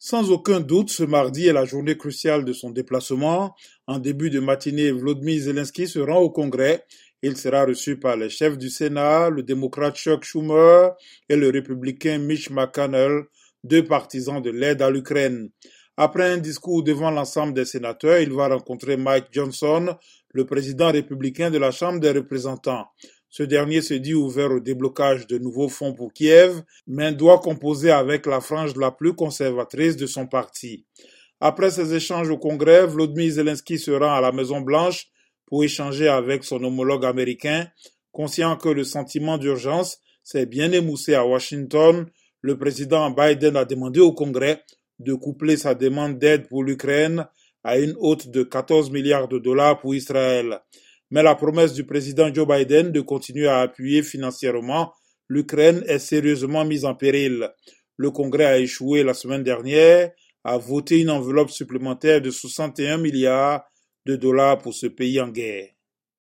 Sans aucun doute, ce mardi est la journée cruciale de son déplacement. En début de matinée, Vladimir Zelensky se rend au Congrès. Il sera reçu par les chefs du Sénat, le démocrate Chuck Schumer et le républicain Mitch McConnell, deux partisans de l'aide à l'Ukraine. Après un discours devant l'ensemble des sénateurs, il va rencontrer Mike Johnson, le président républicain de la Chambre des représentants. Ce dernier se dit ouvert au déblocage de nouveaux fonds pour Kiev, mais doit composer avec la frange la plus conservatrice de son parti. Après ces échanges au Congrès, Vladimir Zelensky se rend à la Maison-Blanche pour échanger avec son homologue américain, conscient que le sentiment d'urgence s'est bien émoussé à Washington. Le président Biden a demandé au Congrès de coupler sa demande d'aide pour l'Ukraine à une hausse de 14 milliards de dollars pour Israël mais la promesse du président Joe Biden de continuer à appuyer financièrement l'Ukraine est sérieusement mise en péril. Le Congrès a échoué la semaine dernière à voter une enveloppe supplémentaire de 61 milliards de dollars pour ce pays en guerre.